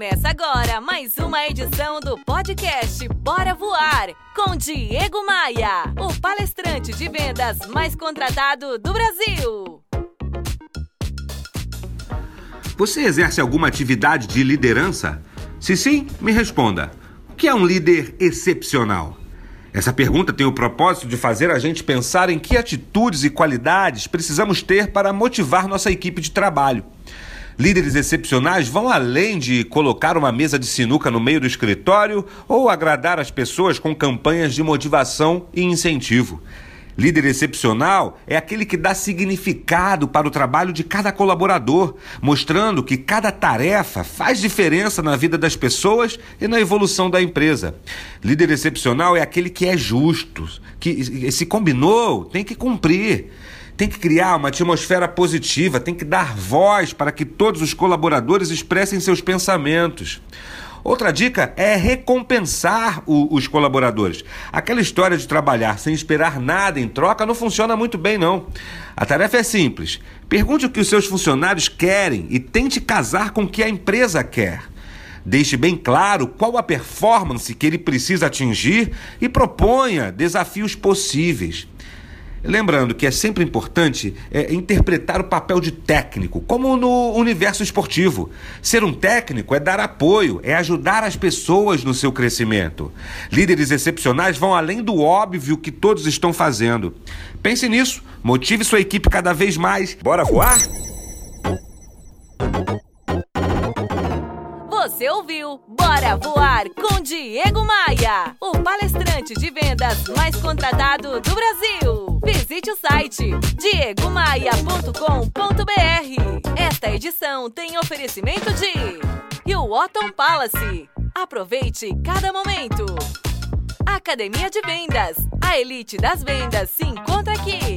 Começa agora mais uma edição do podcast Bora Voar com Diego Maia, o palestrante de vendas mais contratado do Brasil. Você exerce alguma atividade de liderança? Se sim, me responda. O que é um líder excepcional? Essa pergunta tem o propósito de fazer a gente pensar em que atitudes e qualidades precisamos ter para motivar nossa equipe de trabalho. Líderes excepcionais vão além de colocar uma mesa de sinuca no meio do escritório ou agradar as pessoas com campanhas de motivação e incentivo. Líder excepcional é aquele que dá significado para o trabalho de cada colaborador, mostrando que cada tarefa faz diferença na vida das pessoas e na evolução da empresa. Líder excepcional é aquele que é justo, que se combinou, tem que cumprir. Tem que criar uma atmosfera positiva, tem que dar voz para que todos os colaboradores expressem seus pensamentos. Outra dica é recompensar o, os colaboradores. Aquela história de trabalhar sem esperar nada em troca não funciona muito bem, não. A tarefa é simples. Pergunte o que os seus funcionários querem e tente casar com o que a empresa quer. Deixe bem claro qual a performance que ele precisa atingir e proponha desafios possíveis. Lembrando que é sempre importante é, interpretar o papel de técnico, como no universo esportivo. Ser um técnico é dar apoio, é ajudar as pessoas no seu crescimento. Líderes excepcionais vão além do óbvio que todos estão fazendo. Pense nisso, motive sua equipe cada vez mais. Bora voar? Você ouviu Bora Voar com Diego Maia, o palestrante de vendas mais contratado do Brasil. Visite o site diegomaia.com.br. Esta edição tem oferecimento de Otton Palace. Aproveite cada momento. Academia de Vendas. A elite das vendas se encontra aqui.